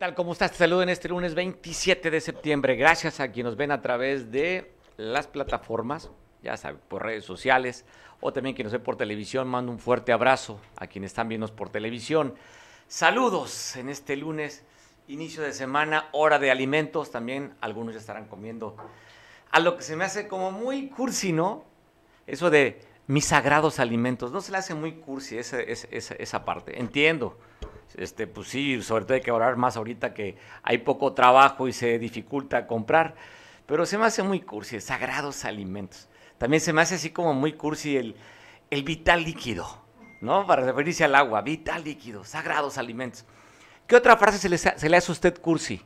tal? ¿Cómo estás? Te saludo en este lunes 27 de septiembre. Gracias a quienes ven a través de las plataformas, ya saben, por redes sociales o también quienes ven por televisión. Mando un fuerte abrazo a quienes están viendo por televisión. Saludos en este lunes, inicio de semana, hora de alimentos. También algunos ya estarán comiendo a lo que se me hace como muy cursi, ¿no? Eso de mis sagrados alimentos. No se le hace muy cursi esa, esa, esa parte. Entiendo este, pues sí, sobre todo hay que orar más ahorita que hay poco trabajo y se dificulta comprar. Pero se me hace muy cursi, sagrados alimentos. También se me hace así como muy cursi el, el vital líquido, ¿no? Para referirse al agua, vital líquido, sagrados alimentos. ¿Qué otra frase se le, se le hace a usted cursi?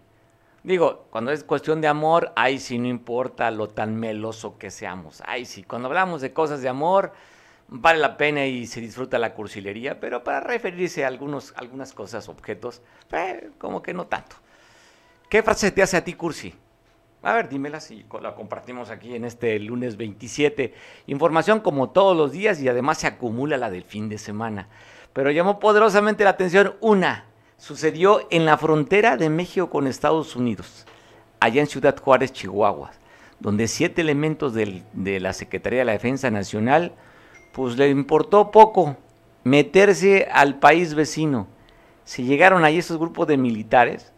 Digo, cuando es cuestión de amor, ay, sí, no importa lo tan meloso que seamos. Ay, sí, cuando hablamos de cosas de amor, vale la pena y se disfruta la cursilería, pero para referirse a algunos, algunas cosas, objetos, eh, como que no tanto. ¿Qué frase te hace a ti cursi? A ver, dímela si la compartimos aquí en este lunes 27. Información como todos los días y además se acumula la del fin de semana. Pero llamó poderosamente la atención una. Sucedió en la frontera de México con Estados Unidos, allá en Ciudad Juárez, Chihuahua, donde siete elementos del, de la Secretaría de la Defensa Nacional pues le importó poco meterse al país vecino. Se llegaron ahí esos grupos de militares,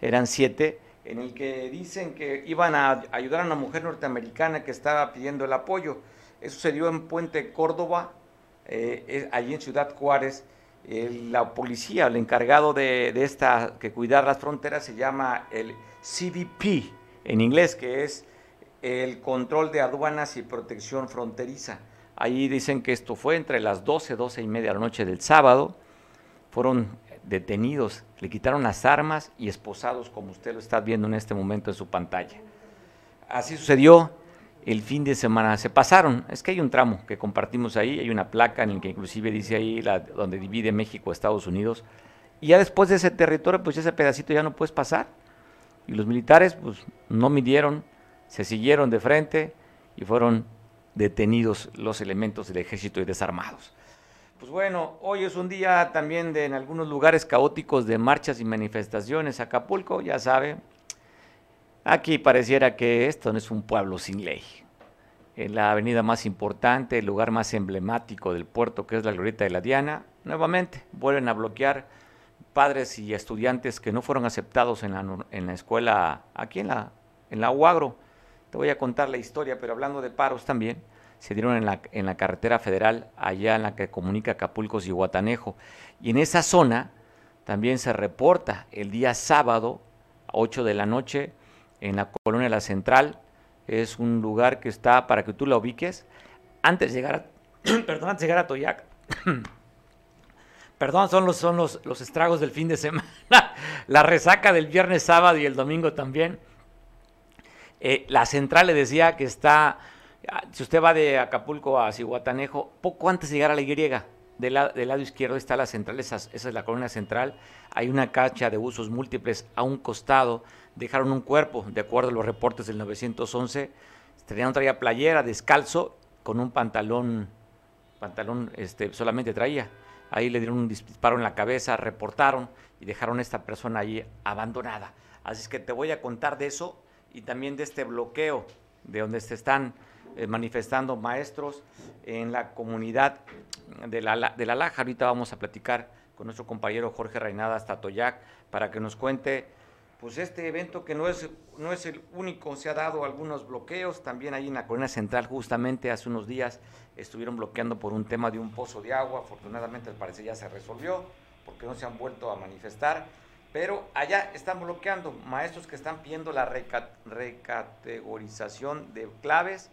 eran siete, en el que dicen que iban a ayudar a una mujer norteamericana que estaba pidiendo el apoyo. Eso se dio en Puente Córdoba, eh, allí en Ciudad Juárez. la policía, el encargado de, de, esta, que cuidar las fronteras, se llama el CBP, en inglés, que es el Control de Aduanas y Protección Fronteriza. Ahí dicen que esto fue entre las 12, 12 y media de la noche del sábado. Fueron detenidos, le quitaron las armas y esposados, como usted lo está viendo en este momento en su pantalla. Así sucedió el fin de semana. Se pasaron, es que hay un tramo que compartimos ahí, hay una placa en el que inclusive dice ahí la, donde divide México, Estados Unidos. Y ya después de ese territorio, pues ese pedacito ya no puedes pasar. Y los militares, pues no midieron, se siguieron de frente y fueron detenidos los elementos del ejército y desarmados. Pues bueno, hoy es un día también de en algunos lugares caóticos de marchas y manifestaciones. Acapulco, ya sabe, aquí pareciera que esto no es un pueblo sin ley. En la avenida más importante, el lugar más emblemático del puerto, que es la Glorieta de la Diana, nuevamente vuelven a bloquear padres y estudiantes que no fueron aceptados en la, en la escuela, aquí en la, en la UAGRO te voy a contar la historia, pero hablando de paros también, se dieron en la, en la carretera federal, allá en la que comunica Acapulco y Guatanejo. Y en esa zona también se reporta el día sábado, a 8 de la noche, en la colonia La Central. Es un lugar que está, para que tú la ubiques, antes de llegar a, perdón, antes de llegar a Toyac. Perdón, son los, son los, los estragos del fin de semana. la resaca del viernes, sábado y el domingo también eh, la central le decía que está, ah, si usted va de Acapulco a Cihuatanejo, poco antes de llegar a la Y, del, lado izquierdo está la central, esa, es la colonia central, hay una cacha de usos múltiples a un costado, dejaron un cuerpo, de acuerdo a los reportes del 911, traía, traía playera, descalzo, con un pantalón, pantalón este, solamente traía. Ahí le dieron un disparo en la cabeza, reportaron y dejaron a esta persona ahí abandonada. Así es que te voy a contar de eso y también de este bloqueo de donde se están eh, manifestando maestros en la comunidad de la, de la Laja. Ahorita vamos a platicar con nuestro compañero Jorge Reinada hasta Toyac para que nos cuente pues este evento que no es, no es el único, se ha dado algunos bloqueos, también ahí en la Colonia Central justamente hace unos días estuvieron bloqueando por un tema de un pozo de agua, afortunadamente parece ya se resolvió porque no se han vuelto a manifestar pero allá están bloqueando maestros que están pidiendo la recategorización de claves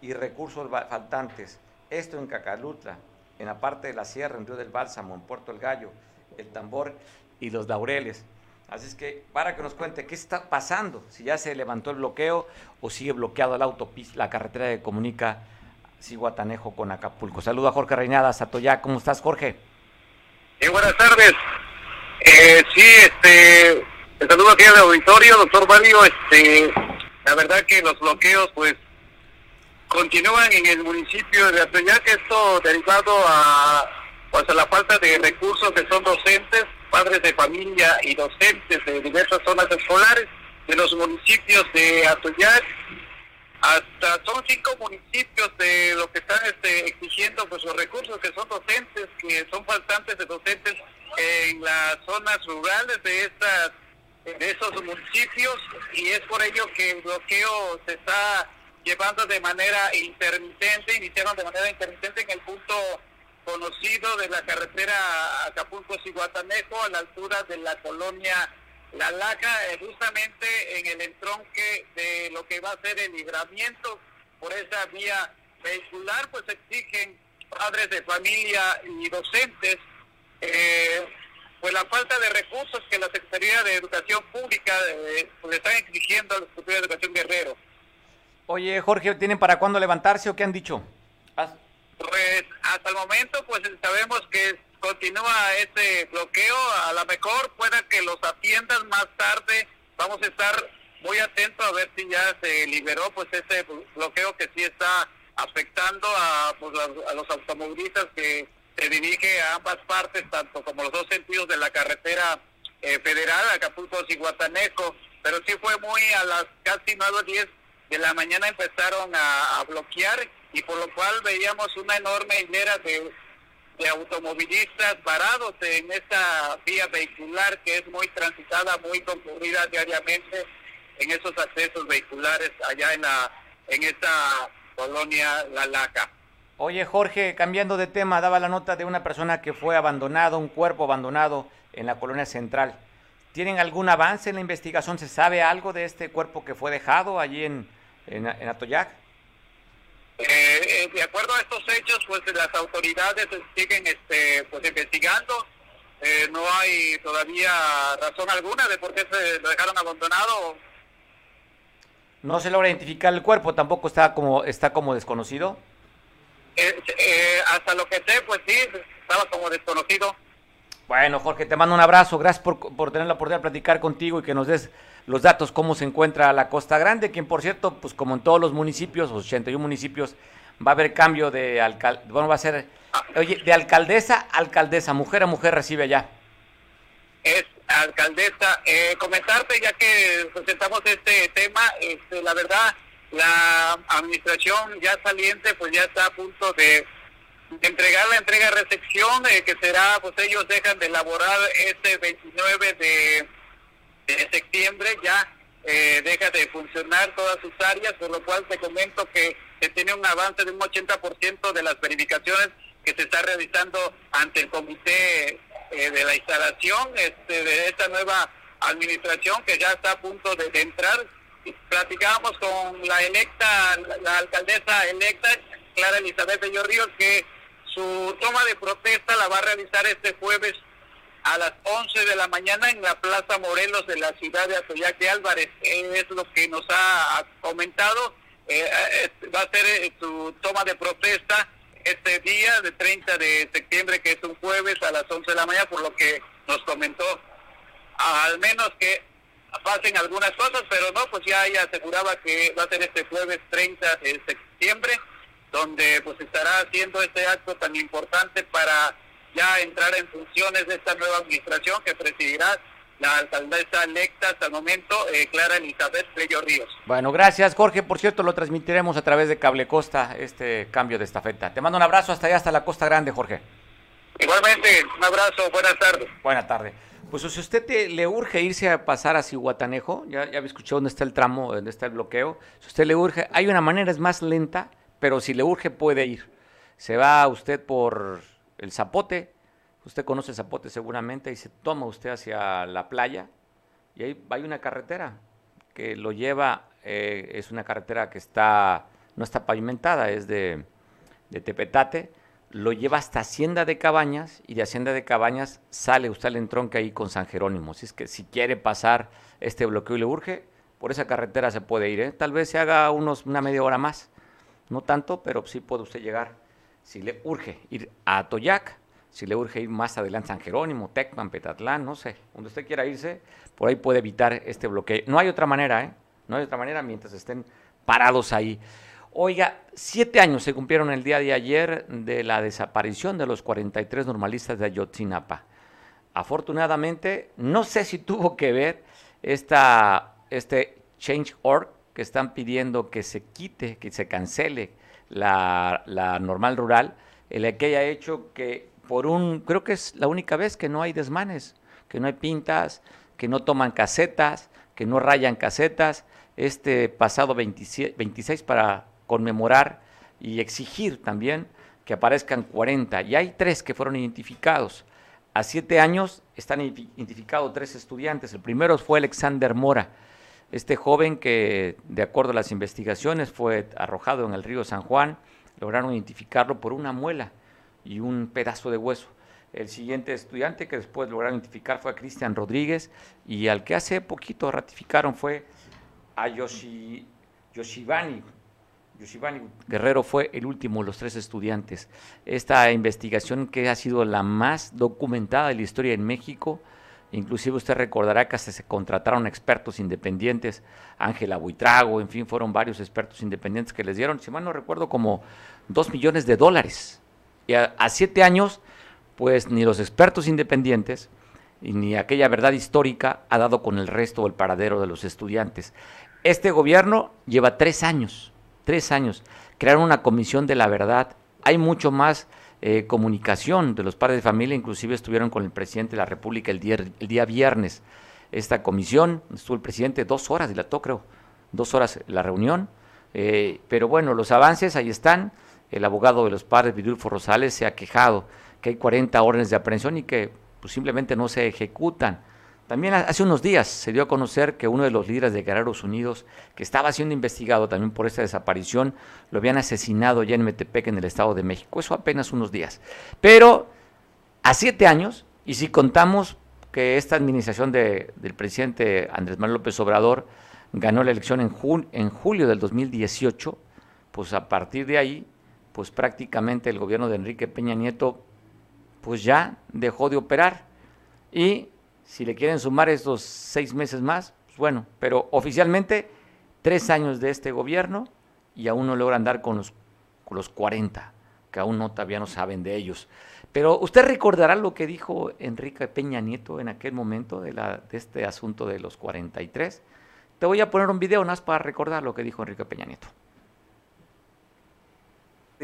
y recursos faltantes. Esto en Cacalutla, en la parte de la sierra, en Río del Bálsamo, en Puerto El Gallo, el Tambor y los Laureles. Así es que para que nos cuente qué está pasando, si ya se levantó el bloqueo o sigue bloqueado la autopista, la carretera que comunica Ciguatanejo con Acapulco. Saludo a Jorge Reinada, Satoya, ¿cómo estás Jorge? buenas tardes. Eh, sí, este, el saludo aquí al auditorio, doctor Mario, este, la verdad que los bloqueos, pues, continúan en el municipio de que esto derivado a, pues, a la falta de recursos que son docentes, padres de familia y docentes de diversas zonas escolares de los municipios de Atoyac, hasta son cinco municipios de lo que están este, exigiendo pues los recursos que son docentes, que son faltantes de docentes en las zonas rurales de estas de esos municipios y es por ello que el bloqueo se está llevando de manera intermitente, iniciaron de manera intermitente en el punto conocido de la carretera Acapulco-Ciguatanejo a la altura de la colonia La Laja, eh, justamente en el entronque de lo que va a ser el libramiento por esa vía vehicular, pues exigen padres de familia y docentes eh, pues la falta de recursos que la Secretaría de Educación Pública eh, le están exigiendo a la Secretaría de Educación Guerrero. Oye, Jorge, ¿tienen para cuándo levantarse o qué han dicho? Pues hasta el momento, pues sabemos que continúa este bloqueo. A lo mejor pueda que los atiendan más tarde. Vamos a estar muy atentos a ver si ya se liberó pues ese bloqueo que sí está afectando a, pues, a los automovilistas que se dirige a ambas partes, tanto como los dos sentidos de la carretera eh, federal, Acapulco-Ciguatanejo, pero sí fue muy a las casi 9 o 10 de la mañana empezaron a, bloquear y por lo cual veíamos una enorme hilera de, de automovilistas parados en esta vía vehicular que es muy transitada, muy concurrida diariamente en esos accesos vehiculares allá en la en esta colonia La Laca. Oye, Jorge, cambiando de tema, daba la nota de una persona que fue abandonado, un cuerpo abandonado en la colonia central. ¿Tienen algún avance en la investigación? ¿Se sabe algo de este cuerpo que fue dejado allí en, en, Atoyac? Eh, eh, de acuerdo a estos hechos, pues las autoridades siguen este, pues investigando. Eh, no hay todavía razón alguna de por qué se lo dejaron abandonado. No se logra identificar el cuerpo, tampoco está como está como desconocido. Eh, eh, hasta lo que sé, pues sí, estaba como desconocido. Bueno, Jorge, te mando un abrazo. Gracias por, por tener la oportunidad de platicar contigo y que nos des los datos, cómo se encuentra la Costa Grande, quien por cierto, pues como en todos los municipios, 81 municipios, va a haber cambio de alcalde, bueno, va a ser, oye, de alcaldesa a alcaldesa, mujer a mujer recibe allá. Es alcaldesa. Eh, comentarte, ya que presentamos este tema, este, la verdad, la administración ya saliente pues ya está a punto de, entregar la entrega-recepción eh, que será, pues ellos dejan de elaborar este 29 de, septiembre, ya eh, deja de funcionar todas sus áreas, por lo cual te comento que se tiene un avance de un 80% de las verificaciones que se está realizando ante el comité eh, de la instalación este, de esta nueva administración que ya está a punto de entrar platicábamos con la electa, la, alcaldesa electa, Clara Elizabeth Bello Ríos, que su toma de protesta la va a realizar este jueves a las 11 de la mañana en la Plaza Morelos de la ciudad de Atoyac de Álvarez. Es lo que nos ha comentado. Eh, eh, va a ser eh, su toma de protesta este día de 30 de septiembre, que es un jueves a las 11 de la mañana, por lo que nos comentó. Al menos que pasen algunas cosas, pero no, pues ya ella aseguraba que va a ser este jueves 30 de septiembre, donde pues estará haciendo este acto tan importante para ya entrar en funciones de esta nueva administración que presidirá la alcaldesa electa hasta el momento, eh, Clara Elizabeth Bello Ríos. Bueno, gracias Jorge. Por cierto, lo transmitiremos a través de Cable Costa, este cambio de estafeta. Te mando un abrazo hasta allá, hasta la Costa Grande, Jorge. Igualmente, un abrazo, buenas tardes. Buenas tardes. Pues si usted le urge irse a pasar a Cihuatanejo, ya, ya escuchado dónde está el tramo, dónde está el bloqueo, si usted le urge, hay una manera, es más lenta, pero si le urge puede ir. Se va usted por el Zapote, usted conoce Zapote seguramente, y se toma usted hacia la playa, y ahí hay una carretera que lo lleva, eh, es una carretera que está, no está pavimentada, es de, de Tepetate, lo lleva hasta Hacienda de Cabañas y de Hacienda de Cabañas sale usted al entronque ahí con San Jerónimo. Si es que si quiere pasar este bloqueo y le urge, por esa carretera se puede ir. ¿eh? Tal vez se haga unos, una media hora más, no tanto, pero sí puede usted llegar. Si le urge ir a Toyac, si le urge ir más adelante San Jerónimo, Tecman, Petatlán, no sé, donde usted quiera irse, por ahí puede evitar este bloqueo. No hay otra manera, ¿eh? No hay otra manera mientras estén parados ahí. Oiga, siete años se cumplieron el día de ayer de la desaparición de los 43 normalistas de Ayotzinapa. afortunadamente, no sé si tuvo que ver esta, este Change.org que están pidiendo que se quite, que se cancele la, la normal rural, el que haya hecho que por un, creo que es la única vez que no hay desmanes, que no hay pintas, que no toman casetas, que no rayan casetas, este pasado 26 para conmemorar y exigir también que aparezcan 40. Y hay tres que fueron identificados. A siete años están identificados tres estudiantes. El primero fue Alexander Mora, este joven que, de acuerdo a las investigaciones, fue arrojado en el río San Juan. Lograron identificarlo por una muela y un pedazo de hueso. El siguiente estudiante que después lograron identificar fue a Cristian Rodríguez y al que hace poquito ratificaron fue a Yoshi, Yoshibani Yoshibani Guerrero fue el último de los tres estudiantes. Esta investigación que ha sido la más documentada de la historia en México, inclusive usted recordará que hasta se contrataron expertos independientes, Ángela Buitrago, en fin, fueron varios expertos independientes que les dieron, si mal no recuerdo, como dos millones de dólares. Y a, a siete años, pues ni los expertos independientes, ni aquella verdad histórica ha dado con el resto del paradero de los estudiantes. Este gobierno lleva tres años tres años, crearon una comisión de la verdad. Hay mucho más eh, comunicación de los padres de familia, inclusive estuvieron con el presidente de la República el día, el día viernes. Esta comisión, estuvo el presidente dos horas, dilató creo, dos horas la reunión. Eh, pero bueno, los avances ahí están. El abogado de los padres, Vidulfo Rosales, se ha quejado que hay 40 órdenes de aprehensión y que pues, simplemente no se ejecutan. También hace unos días se dio a conocer que uno de los líderes de Guerreros Unidos, que estaba siendo investigado también por esta desaparición, lo habían asesinado ya en Metepec, en el Estado de México. Eso apenas unos días. Pero a siete años, y si contamos que esta administración del presidente Andrés Manuel López Obrador ganó la elección en, en julio del 2018, pues a partir de ahí, pues prácticamente el gobierno de Enrique Peña Nieto, pues ya dejó de operar. Y si le quieren sumar estos seis meses más, pues bueno, pero oficialmente tres años de este gobierno y aún no logran dar con los, los 40, que aún no todavía no saben de ellos. Pero usted recordará lo que dijo Enrique Peña Nieto en aquel momento de, la, de este asunto de los 43. Te voy a poner un video más para recordar lo que dijo Enrique Peña Nieto.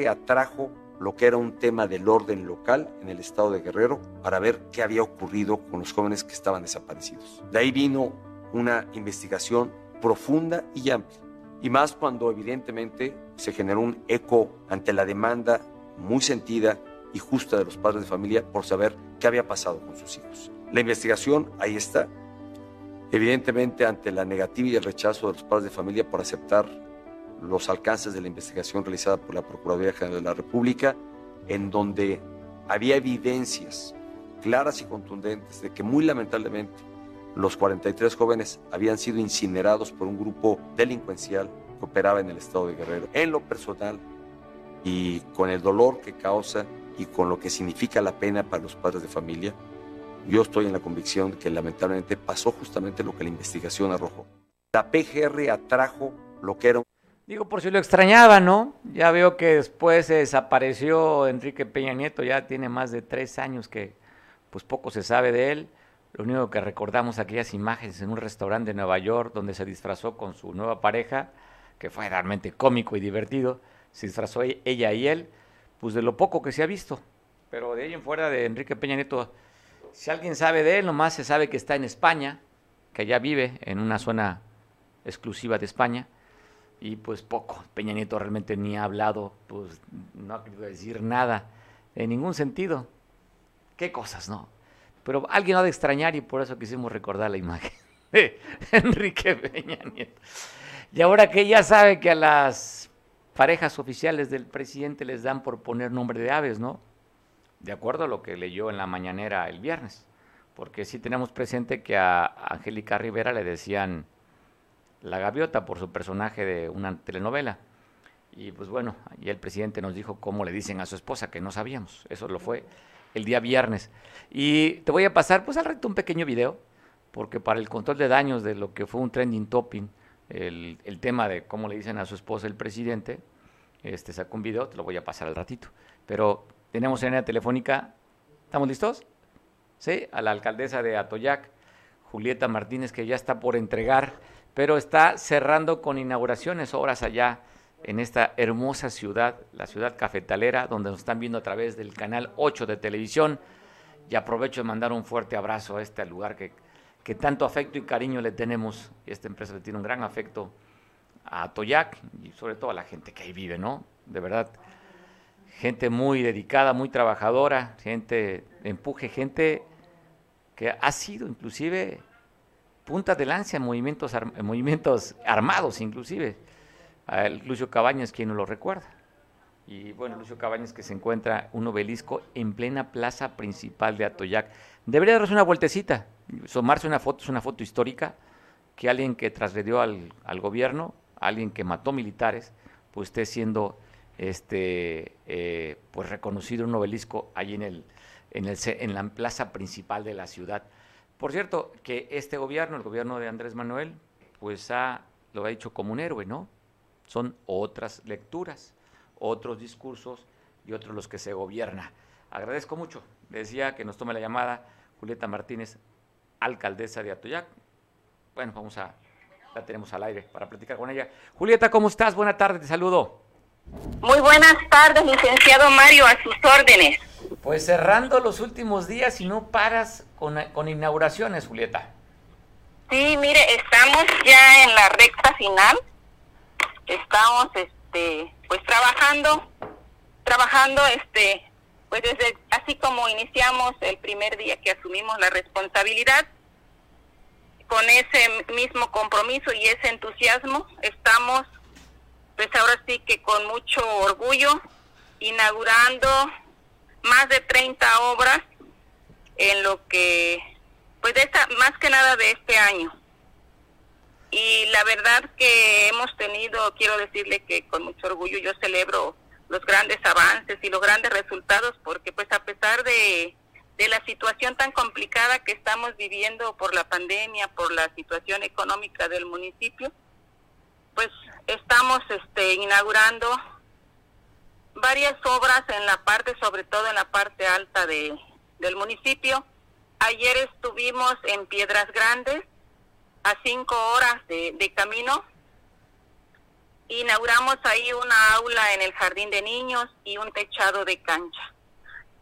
Atrajo lo que era un tema del orden local en el estado de Guerrero para ver qué había ocurrido con los jóvenes que estaban desaparecidos. De ahí vino una investigación profunda y amplia, y más cuando evidentemente se generó un eco ante la demanda muy sentida y justa de los padres de familia por saber qué había pasado con sus hijos. La investigación ahí está, evidentemente ante la negativa y el rechazo de los padres de familia por aceptar los alcances de la investigación realizada por la Procuraduría General de la República, en donde había evidencias claras y contundentes de que muy lamentablemente los 43 jóvenes habían sido incinerados por un grupo delincuencial que operaba en el estado de Guerrero. En lo personal y con el dolor que causa y con lo que significa la pena para los padres de familia, yo estoy en la convicción de que lamentablemente pasó justamente lo que la investigación arrojó. La PGR atrajo lo que era Digo, por si lo extrañaba, ¿no? Ya veo que después se desapareció Enrique Peña Nieto, ya tiene más de tres años que pues poco se sabe de él. Lo único que recordamos aquellas imágenes en un restaurante de Nueva York donde se disfrazó con su nueva pareja, que fue realmente cómico y divertido. Se disfrazó e-, ella y él, pues de lo poco que se ha visto. Pero de ahí en fuera de Enrique Peña Nieto, si alguien sabe de él, nomás se sabe que está en España, que ya vive en una zona exclusiva de España y pues poco. Peña Nieto realmente ni ha hablado, pues no ha querido decir nada, en ningún sentido. Qué cosas, ¿no? Pero alguien ha de extrañar y por eso quisimos recordar la imagen de Enrique Peña Nieto. Y ahora que ya sabe que a las parejas oficiales del presidente les dan por poner nombre de aves, ¿no? De acuerdo a lo que leyó en la mañanera el viernes. Porque sí tenemos presente que a Angélica Rivera le decían la gaviota por su personaje de una telenovela. Y pues bueno, y el presidente nos dijo cómo le dicen a su esposa, que no sabíamos. Eso lo fue el día viernes. Y te voy a pasar pues al reto un pequeño video, porque para el control de daños de lo que fue un trending topping, el, el tema de cómo le dicen a su esposa el presidente, este sacó un video, te lo voy a pasar al ratito. Pero tenemos en la telefónica, ¿estamos listos? sí, a la alcaldesa de Atoyac, Julieta Martínez, que ya está por entregar, pero está cerrando con inauguraciones, obras allá en esta hermosa ciudad, la ciudad cafetalera, donde nos están viendo a través del canal 8 de televisión. Y aprovecho de mandar un fuerte abrazo a este lugar que, que tanto afecto y cariño le tenemos. Esta empresa le tiene un gran afecto a Toyac y sobre todo a la gente que ahí vive, ¿no? De verdad, gente muy dedicada, muy trabajadora, gente empuje, gente que ha sido inclusive punta de lanza en movimientos, en movimientos armados, inclusive Lucio Cabañas, quien no lo recuerda. Y bueno, Lucio Cabañas que se encuentra un obelisco en plena plaza principal de Atoyac. Debería darse una vueltecita, somarse una foto, es una foto histórica, que alguien que trasgredió al, al gobierno, alguien que mató militares, pues esté siendo este, eh, pues reconocido un obelisco allí en, el, en, el, en la plaza principal de la ciudad. Por cierto, que este gobierno, el gobierno de Andrés Manuel, pues ha, lo ha dicho como un héroe, ¿no? son otras lecturas, otros discursos y otros los que se gobierna. Agradezco mucho, decía que nos tome la llamada Julieta Martínez, alcaldesa de Atoyac. Bueno, vamos a, la tenemos al aire para platicar con ella. Julieta, ¿cómo estás? Buenas tardes, te saludo. Muy buenas tardes, licenciado Mario, a sus órdenes. Pues cerrando los últimos días y no paras con, con inauguraciones, Julieta. Sí, mire, estamos ya en la recta final estamos este pues trabajando trabajando este pues desde así como iniciamos el primer día que asumimos la responsabilidad con ese mismo compromiso y ese entusiasmo estamos pues ahora sí que con mucho orgullo inaugurando más de 30 obras en lo que pues de esta, más que nada de este año. Y la verdad que hemos tenido, quiero decirle que con mucho orgullo yo celebro los grandes avances y los grandes resultados porque pues a pesar de, de la situación tan complicada que estamos viviendo por la pandemia, por la situación económica del municipio, pues estamos este, inaugurando varias obras en la parte, sobre todo en la parte alta de, del municipio. Ayer estuvimos en Piedras Grandes, a cinco horas de, camino. Inauguramos ahí una aula en el jardín de niños y un techado de cancha.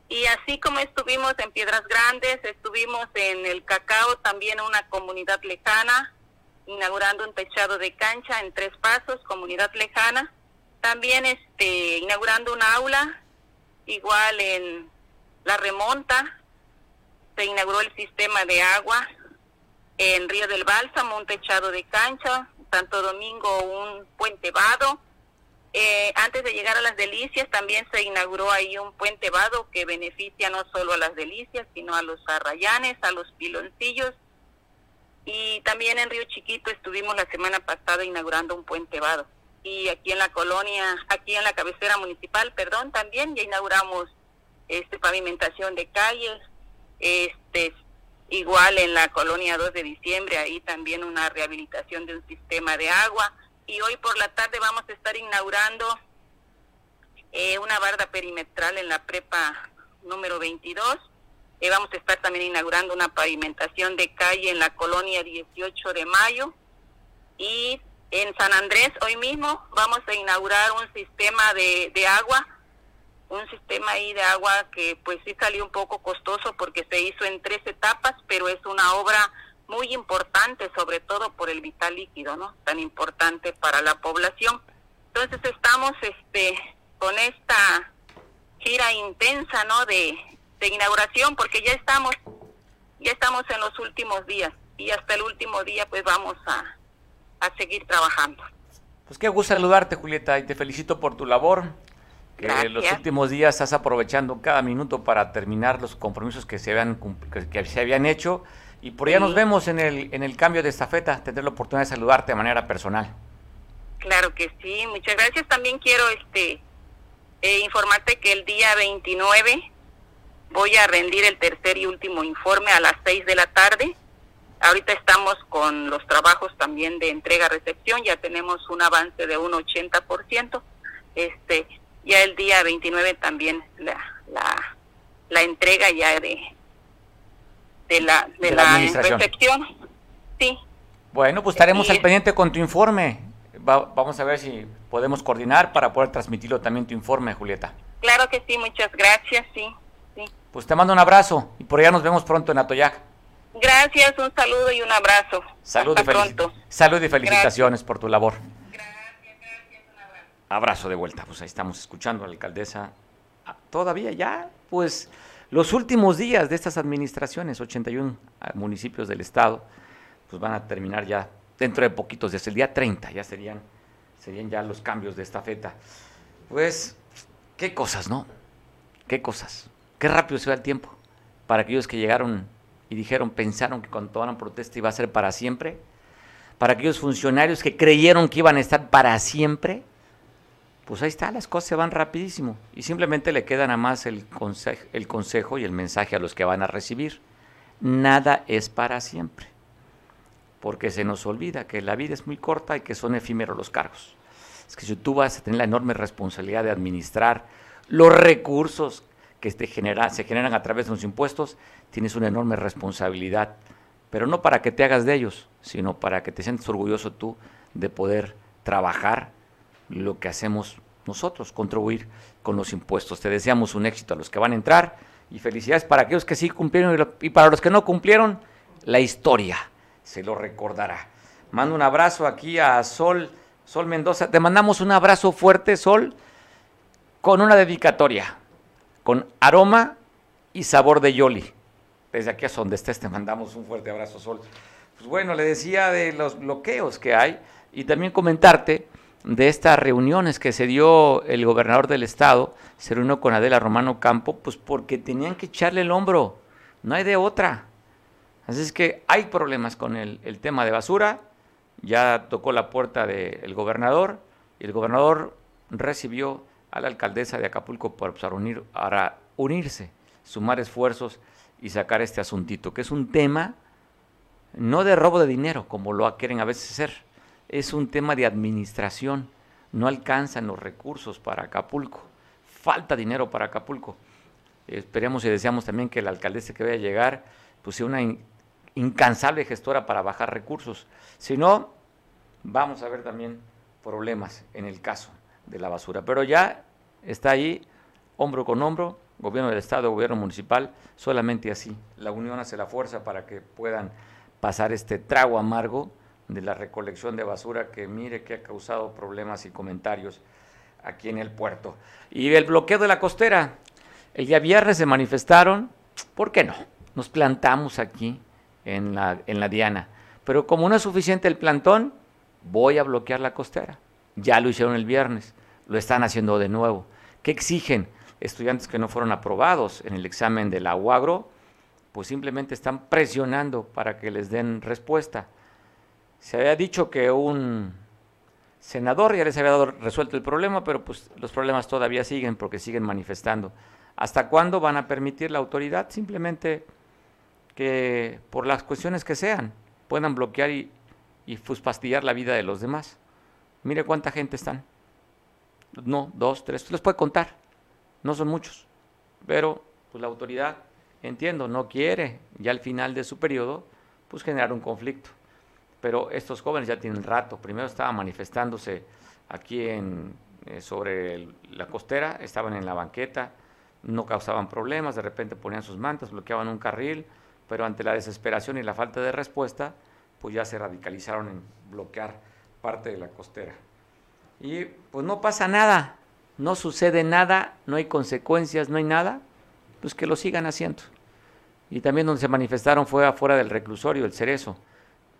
Y así como estuvimos en Piedras Grandes, estuvimos en el Cacao, también una comunidad lejana, inaugurando un techado de cancha en Tres Pasos, comunidad lejana. También este, inaugurando una aula, igual en La Remonta, se inauguró el sistema de agua en Río del Bálsamo un techado de cancha, Santo Domingo un puente vado. Eh, antes de llegar a las delicias también se inauguró ahí un puente vado que beneficia no solo a las delicias, sino a los arrayanes, a los piloncillos. Y también en Río Chiquito estuvimos la semana pasada inaugurando un puente vado. Y aquí en la colonia, aquí en la cabecera municipal, perdón, también ya inauguramos este pavimentación de calles, este Igual en la colonia 2 de diciembre, ahí también una rehabilitación de un sistema de agua. Y hoy por la tarde vamos a estar inaugurando eh, una barda perimetral en la prepa número 22. Eh, vamos a estar también inaugurando una pavimentación de calle en la colonia 18 de mayo. Y en San Andrés, hoy mismo, vamos a inaugurar un sistema de, de agua un sistema ahí de agua que pues sí salió un poco costoso porque se hizo en tres etapas, pero es una obra muy importante, sobre todo por el vital líquido, ¿no? Tan importante para la población. Entonces estamos este con esta gira intensa, ¿no? De, de inauguración, porque ya estamos ya estamos en los últimos días y hasta el último día pues vamos a, a seguir trabajando. Pues qué gusto saludarte, Julieta, y te felicito por tu labor que los últimos días estás aprovechando cada minuto para terminar los compromisos que se habían, que, se habían hecho. Y por allá nos vemos en el, en el cambio de estafeta, tener la oportunidad de saludarte de manera personal. Claro que sí, muchas gracias. También quiero este eh, informarte que el día 29 voy a rendir el tercer y último informe a las 6 de la tarde. Ahorita estamos con los trabajos también de entrega-recepción, ya tenemos un avance de un 80%. Este, ya el día 29 también la, la, la entrega ya de, de la, de, la, recepción. Sí. Bueno, pues estaremos al pendiente con tu informe. vamos a ver si podemos coordinar para poder transmitirlo también tu informe, Julieta. Claro que sí, muchas gracias, sí. Pues te mando un abrazo y por allá nos vemos pronto en Atoyac. Gracias, un saludo y un abrazo. Salud, y, pronto. Salud y felicitaciones por tu labor. Gracias, gracias, un abrazo. Abrazo de vuelta, pues ahí estamos escuchando a la alcaldesa. Ah, todavía ya, pues los últimos días de estas administraciones, 81 ah, municipios del estado, pues van a terminar ya dentro de poquitos días, el día 30 ya serían, serían ya los cambios de esta feta. Pues, qué cosas, ¿no? Qué cosas. Qué rápido se va el tiempo. Para aquellos que llegaron y dijeron, pensaron que cuando tomaran protesta iba a ser para siempre. Para aquellos funcionarios que creyeron que iban a estar para siempre pues ahí está, las cosas se van rapidísimo y simplemente le queda nada más el, el consejo y el mensaje a los que van a recibir. Nada es para siempre, porque se nos olvida que la vida es muy corta y que son efímeros los cargos. Es que si tú vas a tener la enorme responsabilidad de administrar los recursos que se generan a través de los impuestos, tienes una enorme responsabilidad, pero no para que te hagas de ellos, sino para que te sientas orgulloso tú de poder trabajar lo que hacemos nosotros, contribuir con los impuestos. Te deseamos un éxito a los que van a entrar y felicidades para aquellos que sí cumplieron y para los que no cumplieron, la historia se lo recordará. Mando un abrazo aquí a Sol, Sol Mendoza. Te mandamos un abrazo fuerte, Sol, con una dedicatoria, con aroma y sabor de Yoli. Desde aquí a donde estés te mandamos un fuerte abrazo, Sol. Pues bueno, le decía de los bloqueos que hay y también comentarte de estas reuniones que se dio el gobernador del estado, se reunió con Adela Romano Campo, pues porque tenían que echarle el hombro, no hay de otra. Así es que hay problemas con el, tema de basura, ya tocó la puerta del gobernador y el gobernador recibió a la alcaldesa de Acapulco para, unir, para unirse, sumar esfuerzos y sacar este asuntito, que es un tema no de robo de dinero, como lo quieren a veces ser, es un tema de administración. No alcanzan los recursos para Acapulco. Falta dinero para Acapulco. Esperemos y deseamos también que la alcaldesa que vaya a llegar pues sea una incansable gestora para bajar recursos. Si no, vamos a ver también problemas en el caso de la basura. Pero ya está ahí, hombro con hombro, gobierno del Estado, gobierno municipal, solamente así. La unión hace la fuerza para que puedan pasar este trago amargo de la recolección de basura que mire que ha causado problemas y comentarios aquí en el puerto. Y el bloqueo de la costera. El día viernes se manifestaron, ¿por qué no? Nos plantamos aquí en la, en la Diana. Pero como no es suficiente el plantón, voy a bloquear la costera. Ya lo hicieron el viernes, lo están haciendo de nuevo. ¿Qué exigen? Estudiantes que no fueron aprobados en el examen de la UAGRO, pues simplemente están presionando para que les den respuesta. Se había dicho que un senador ya les había dado resuelto el problema, pero pues los problemas todavía siguen porque siguen manifestando. ¿Hasta cuándo van a permitir la autoridad? Simplemente que por las cuestiones que sean puedan bloquear y, y fuspastillar la vida de los demás. Mire cuánta gente están. No, dos, tres, les puede contar. No son muchos. Pero pues la autoridad, entiendo, no quiere ya al final de su periodo, pues generar un conflicto pero estos jóvenes ya tienen rato. Primero estaban manifestándose aquí en, eh, sobre la costera, estaban en la banqueta, no causaban problemas, de repente ponían sus mantas, bloqueaban un carril, pero ante la desesperación y la falta de respuesta, pues ya se radicalizaron en bloquear parte de la costera. Y pues no pasa nada, no sucede nada, no hay consecuencias, no hay nada, pues que lo sigan haciendo. Y también donde se manifestaron fue afuera del reclusorio, el Cerezo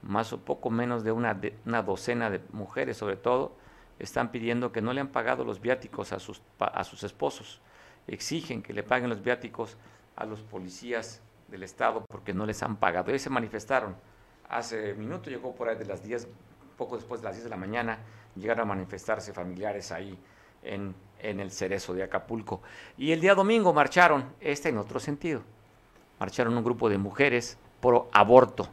más o poco menos de una, docena de mujeres sobre todo, están pidiendo que no le han pagado los viáticos a sus, a sus esposos. Exigen que le paguen los viáticos a los policías del Estado porque no les han pagado. Ellos se manifestaron. Hace minutos llegó por ahí de las 10, poco después de las 10 de la mañana, llegaron a manifestarse familiares ahí en, el cerezo de Acapulco. Y el día domingo marcharon, este en otro sentido. Marcharon un grupo de mujeres por aborto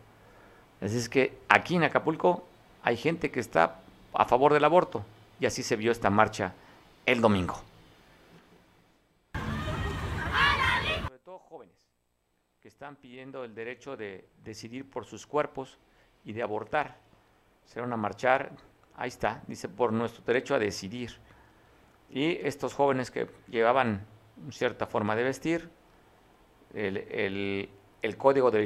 Así es que aquí en Acapulco hay gente que está a favor del aborto y así se vio esta marcha el domingo. Sobre todo jóvenes, que están pidiendo el derecho de decidir por sus cuerpos y de abortar. Van a marchar, ahí está, dice, por nuestro derecho a decidir. Y estos jóvenes que llevaban cierta forma de vestir, el, código de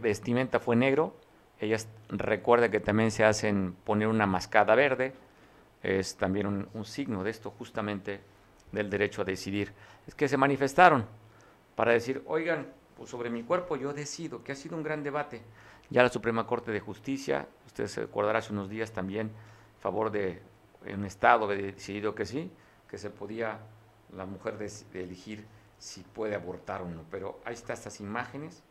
vestimenta, fue negro, ellas recuerda que también se hacen poner una mascada verde, es también un, un signo de esto justamente del derecho a decidir. Es que se manifestaron para decir, oigan, pues sobre mi cuerpo yo decido, que ha sido un gran debate. Ya la Suprema Corte de Justicia, ustedes se acordarán hace unos días también, a favor de un Estado había decidido que sí, que se podía la mujer elegir si puede abortar o no. Pero ahí están estas imágenes,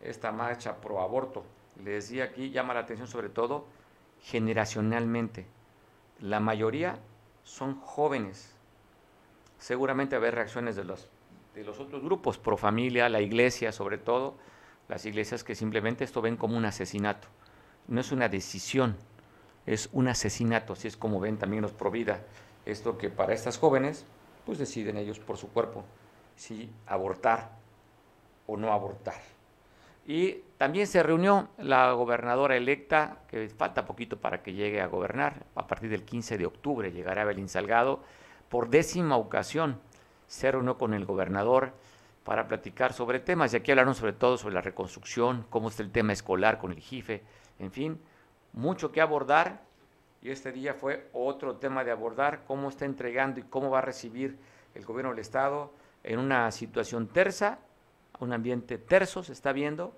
esta marcha pro aborto. Le decía aquí, llama la atención sobre todo generacionalmente. La mayoría son jóvenes. Seguramente va a haber reacciones de los de los otros grupos, pro familia, la iglesia sobre todo, las iglesias que simplemente esto ven como un asesinato. No es una decisión, es un asesinato, así es como ven también los pro vida. Esto que para estas jóvenes, pues deciden ellos por su cuerpo si abortar o no abortar. Y también se reunió la gobernadora electa, que falta poquito para que llegue a gobernar, a partir del 15 de octubre llegará Belín Salgado, por décima ocasión se reunió con el gobernador para platicar sobre temas, y aquí hablaron sobre todo sobre la reconstrucción, cómo está el tema escolar con el JIFE, en fin, mucho que abordar, y este día fue otro tema de abordar, cómo está entregando y cómo va a recibir el gobierno del Estado en una situación tersa, un ambiente terso se está viendo,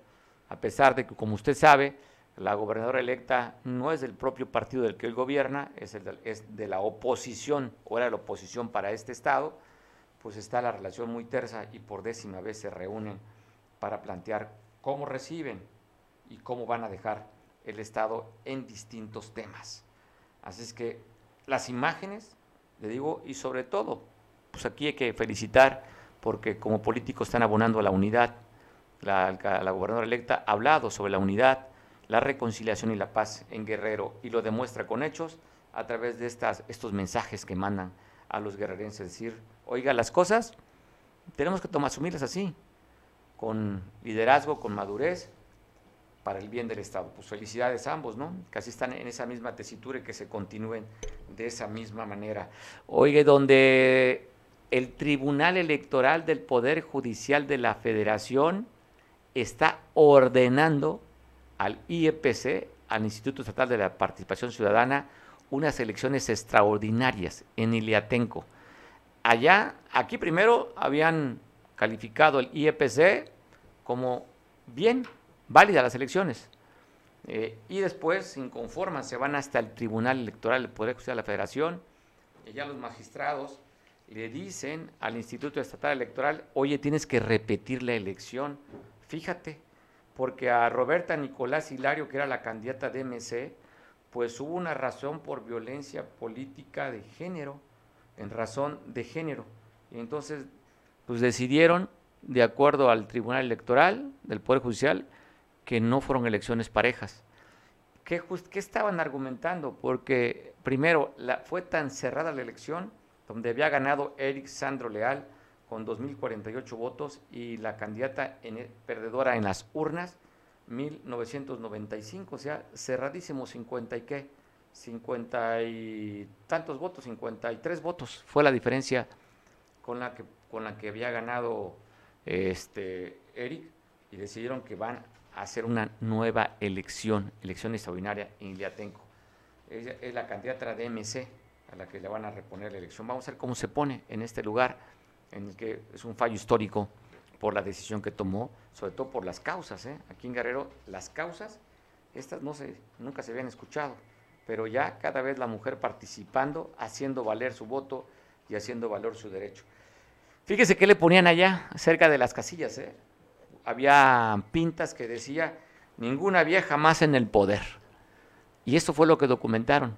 a pesar de que, como usted sabe, la gobernadora electa no es del propio partido del que él gobierna, es, el es de la oposición, o era la oposición para este Estado, pues está la relación muy tersa y por décima vez se reúnen para plantear cómo reciben y cómo van a dejar el Estado en distintos temas. Así es que las imágenes, le digo, y sobre todo, pues aquí hay que felicitar porque como políticos están abonando a la unidad. La, la gobernadora electa ha hablado sobre la unidad, la reconciliación y la paz en Guerrero y lo demuestra con hechos a través de estas, estos mensajes que mandan a los guerrerenses, decir, oiga, las cosas tenemos que tomar, asumirlas así, con liderazgo, con madurez, para el bien del Estado. Pues felicidades a ambos, ¿no? Casi están en esa misma tesitura y que se continúen de esa misma manera. Oiga, donde el Tribunal Electoral del Poder Judicial de la Federación está ordenando al IEPC, al Instituto Estatal de la Participación Ciudadana, unas elecciones extraordinarias en Iliatenco. Allá, aquí primero habían calificado el IEPC como bien, válidas las elecciones. Eh, y después, inconforman, se van hasta el Tribunal Electoral del Poder Judicial de la Federación. Y ya los magistrados le dicen al Instituto Estatal Electoral, oye, tienes que repetir la elección. Fíjate, porque a Roberta Nicolás Hilario, que era la candidata de MC, pues hubo una razón por violencia política de género, en razón de género. Y entonces, pues decidieron, de acuerdo al Tribunal Electoral del Poder Judicial, que no fueron elecciones parejas. ¿Qué, estaban argumentando? Porque primero, la, fue tan cerrada la elección, donde había ganado Eric Sandro Leal con 2.048 votos y la candidata perdedora en las urnas 1995, o sea, cerradísimo, 50 y qué, 50 y tantos votos, 53 votos, fue la diferencia con la que, con la que había ganado este Eric y decidieron que van a hacer una nueva elección, elección extraordinaria en Iliatenco. Ella es la candidata de MC a la que le van a reponer la elección. Vamos a ver cómo se pone en este lugar, en el que es un fallo histórico por la decisión que tomó, sobre todo por las causas. ¿eh? Aquí en Guerrero, las causas, estas no se, nunca se habían escuchado, pero ya cada vez la mujer participando, haciendo valer su voto y haciendo valer su derecho. Fíjese qué le ponían allá, cerca de las casillas. ¿eh? Había pintas que decía, ninguna vieja más en el poder. Y esto fue lo que documentaron,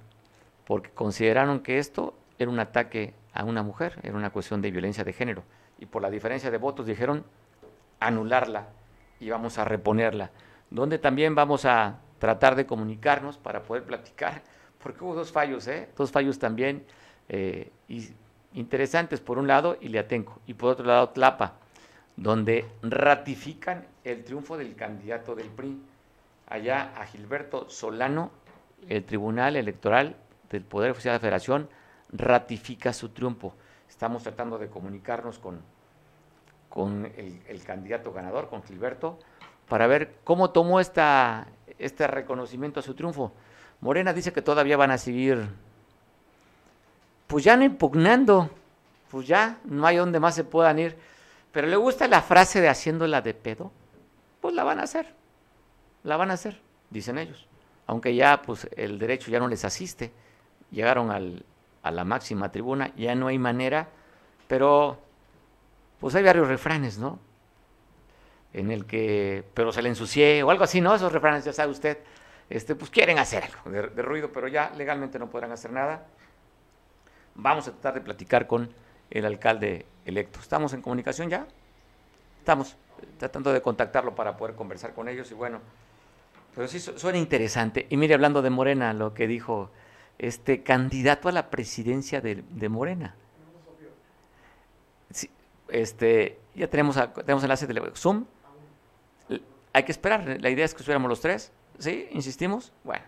porque consideraron que esto era un ataque a una mujer, era una cuestión de violencia de género y por la diferencia de votos dijeron anularla y vamos a reponerla. Donde también vamos a tratar de comunicarnos para poder platicar, porque hubo dos fallos, ¿eh? dos fallos también eh, interesantes. Por un lado, Iliatenco, y por otro lado, Tlapa, donde ratifican el triunfo del candidato del PRI. Allá a Gilberto Solano, el Tribunal Electoral del Poder Oficial de la Federación ratifica su triunfo. Estamos tratando de comunicarnos con, con el, candidato ganador, con Gilberto, para ver cómo tomó esta, este reconocimiento a su triunfo. Morena dice que todavía van a seguir, pues ya no impugnando, pues ya no hay donde más se puedan ir. Pero le gusta la frase de haciéndola de pedo, pues la van a hacer, la van a hacer, dicen ellos. Aunque ya pues el derecho ya no les asiste, llegaron al, a la máxima tribuna, ya no hay manera, pero pues hay varios refranes, ¿no? En el que, pero se le ensucié o algo así, ¿no? Esos refranes, ya sabe usted, este, pues quieren hacer algo de, de ruido, pero ya legalmente no podrán hacer nada. Vamos a tratar de platicar con el alcalde electo. ¿Estamos en comunicación ya? Estamos tratando de contactarlo para poder conversar con ellos y bueno, pero sí suena interesante. Y mire, hablando de Morena, lo que dijo este candidato a la presidencia de, Morena. este, ya tenemos, tenemos enlace de Zoom. Hay que esperar. La idea es que estuviéramos los tres. ¿Sí? ¿Insistimos? Bueno,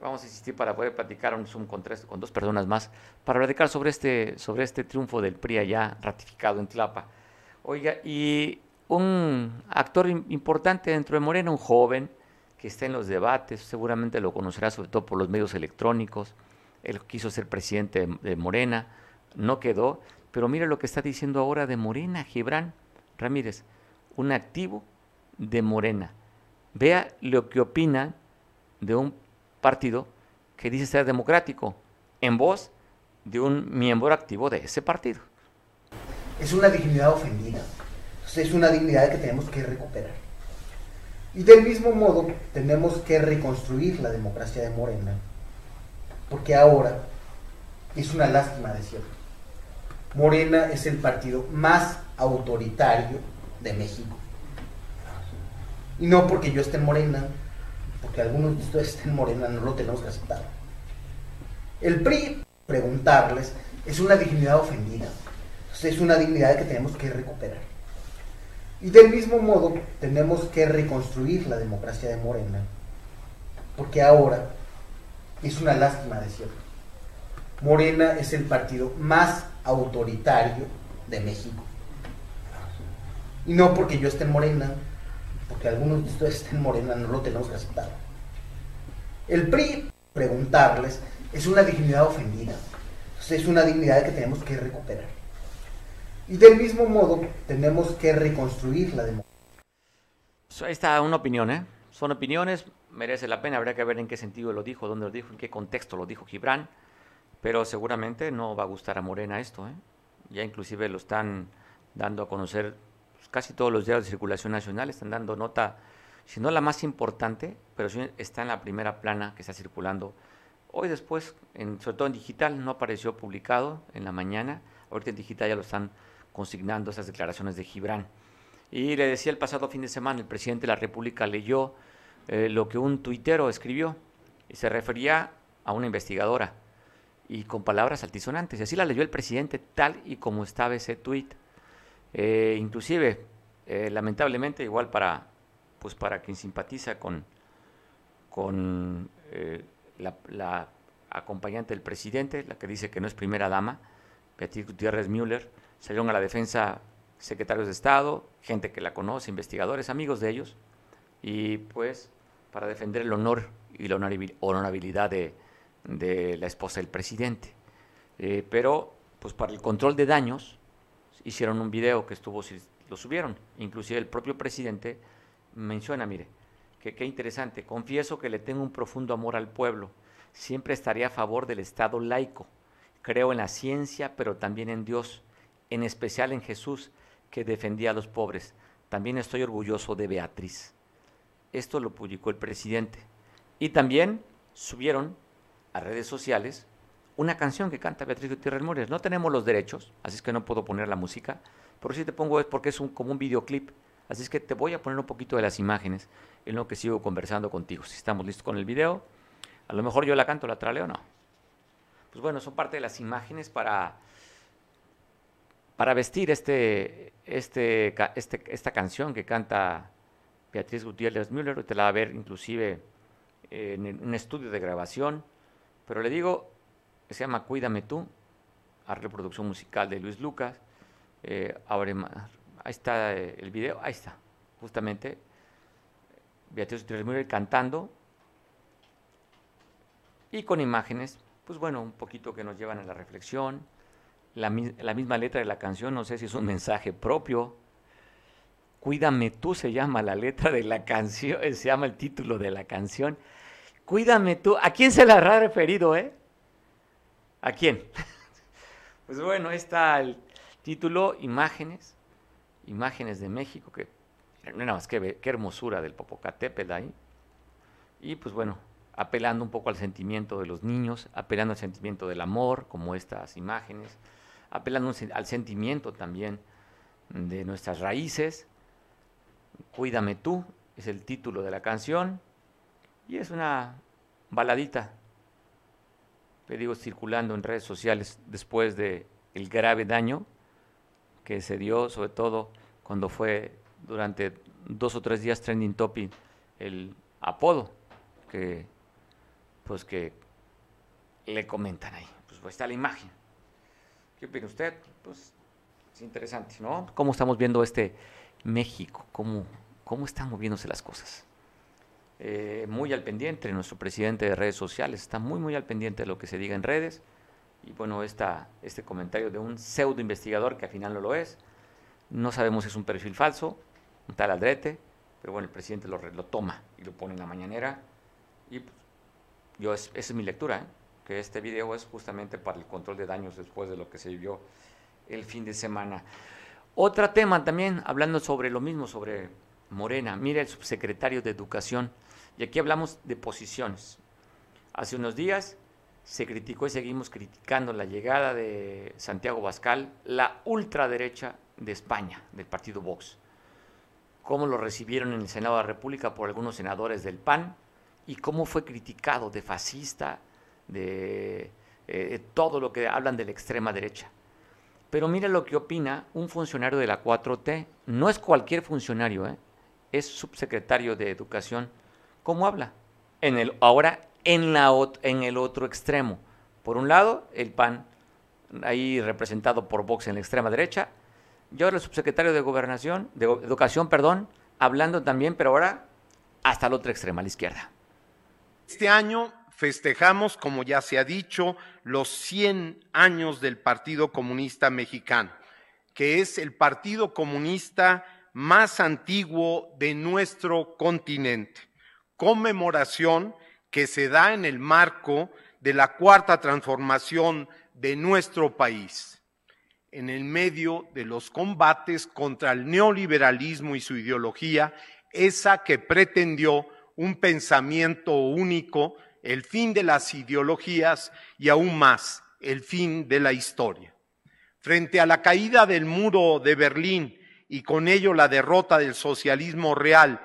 vamos a insistir para poder platicar un Zoom con, tres, con dos personas más para platicar sobre este, sobre este triunfo del PRI allá ratificado en Tlapa. Oiga, y un actor importante dentro de Morena, un joven, que está en los debates, seguramente lo conocerá sobre todo por los medios electrónicos. Él quiso ser presidente de, Morena, no quedó, pero mire lo que está diciendo ahora de Morena, Gibran Ramírez, un activo de Morena. Vea lo que opina de un partido que dice ser democrático, en voz de un miembro activo de ese partido. Es una dignidad ofendida, es una dignidad que tenemos que recuperar. Y del mismo modo tenemos que reconstruir la democracia de Morena, porque ahora es una lástima decirlo. Morena es el partido más autoritario de México. Y no porque yo esté en Morena, porque algunos de ustedes estén en Morena, no lo tenemos que aceptar. El PRI, preguntarles, es una dignidad ofendida. Es una dignidad que tenemos que recuperar. Y del mismo modo tenemos que reconstruir la democracia de Morena, porque ahora es una lástima decirlo. Morena es el partido más autoritario de México. Y no porque yo esté en Morena, porque algunos de ustedes estén en Morena, no lo tenemos que aceptar. El PRI, preguntarles, es una dignidad ofendida. Es una dignidad que tenemos que recuperar. Y del mismo modo, tenemos que reconstruir la democracia. Ahí está una opinión, ¿eh? Son opiniones, merece la pena, habría que ver en qué sentido lo dijo, dónde lo dijo, en qué contexto lo dijo Gibran, pero seguramente no va a gustar a Morena esto, ¿eh? Ya inclusive lo están dando a conocer pues, casi todos los días de circulación nacional, están dando nota, si no la más importante, pero sí está en la primera plana que está circulando. Hoy después, en, sobre todo en digital, no apareció publicado en la mañana, ahorita en digital ya lo están consignando esas declaraciones de Gibran. Y le decía el pasado fin de semana, el presidente de la República leyó eh, lo que un tuitero escribió y se refería a una investigadora y con palabras altisonantes. Y así la leyó el presidente tal y como estaba ese tuit. Eh, inclusive, eh, lamentablemente, igual para, pues para quien simpatiza con, con la, la, acompañante del presidente, la que dice que no es primera dama, Beatriz Gutiérrez Müller, salieron a la defensa secretarios de Estado, gente que la conoce, investigadores, amigos de ellos, y pues para defender el honor y la honorabilidad de, la esposa del presidente. Eh, pero pues para el control de daños hicieron un video que estuvo, lo subieron, inclusive el propio presidente menciona, mire, que qué interesante, confieso que le tengo un profundo amor al pueblo, siempre estaré a favor del Estado laico, creo en la ciencia, pero también en Dios en especial en Jesús, que defendía a los pobres. También estoy orgulloso de Beatriz. Esto lo publicó el presidente. Y también subieron a redes sociales una canción que canta Beatriz Gutiérrez Mores. No tenemos los derechos, así es que no puedo poner la música, pero si te pongo es porque es un, como un videoclip. Así es que te voy a poner un poquito de las imágenes en lo que sigo conversando contigo. Si estamos listos con el video, a lo mejor yo la canto, la traleo o no. Pues bueno, son parte de las imágenes para para vestir este, este, este, esta canción que canta Beatriz Gutiérrez Müller, te la va a ver inclusive en un estudio de grabación, pero le digo, se llama Cuídame tú, a reproducción musical de Luis Lucas, eh, ahí está eh, el video, ahí está, justamente, Beatriz Gutiérrez Müller cantando, y con imágenes, pues bueno, un poquito que nos llevan a la reflexión, la, misma letra de la canción, no sé si es un mensaje propio. Cuídame tú se llama la letra de la canción, eh, se llama el título de la canción. Cuídame tú. ¿A quién se la ha referido, eh? ¿A quién? pues bueno, está el título, imágenes, imágenes de México, que nada más que qué hermosura del Popocatépetl ahí. Y pues bueno, apelando un poco al sentimiento de los niños, apelando al sentimiento del amor, como estas imágenes, apelando al sentimiento también de nuestras raíces. Cuídame tú es el título de la canción y es una baladita, te digo, circulando en redes sociales después de el grave daño que se dio, sobre todo cuando fue durante dos o tres días trending topic el apodo que pues que le comentan ahí. Pues, está la imagen. ¿Qué opina usted? Pues es interesante, ¿no? ¿Cómo estamos viendo este México? ¿Cómo, cómo están moviéndose las cosas? Eh, muy al pendiente, nuestro presidente de redes sociales está muy, muy al pendiente de lo que se diga en redes. Y bueno, esta, este comentario de un pseudo investigador que al final no lo es. No sabemos si es un perfil falso, un tal Aldrete, pero bueno, el presidente lo, lo toma y lo pone en la mañanera. Y pues, yo esa es mi lectura, ¿eh? que este video es justamente para el control de daños después de lo que se vivió el fin de semana. Otro tema también, hablando sobre lo mismo, sobre Morena. Mira el subsecretario de Educación, y aquí hablamos de posiciones. Hace unos días se criticó y seguimos criticando la llegada de Santiago Bascal, la ultraderecha de España, del partido Vox. Cómo lo recibieron en el Senado de la República por algunos senadores del PAN, y cómo fue criticado de fascista, de eh, todo lo que hablan de la extrema derecha. Pero mira lo que opina un funcionario de la 4T, no es cualquier funcionario, ¿eh? es subsecretario de Educación. ¿Cómo habla? En el, ahora en, la, en el otro extremo. Por un lado, el PAN, ahí representado por Vox en la extrema derecha, y ahora el subsecretario de Gobernación, de Educación, perdón, hablando también, pero ahora hasta el otro extremo, a la izquierda. Este año festejamos, como ya se ha dicho, los 100 años del Partido Comunista Mexicano, que es el partido comunista más antiguo de nuestro continente. Conmemoración que se da en el marco de la cuarta transformación de nuestro país, en el medio de los combates contra el neoliberalismo y su ideología, esa que pretendió un pensamiento único, el fin de las ideologías y aún más, el fin de la historia. Frente a la caída del muro de Berlín y con ello la derrota del socialismo real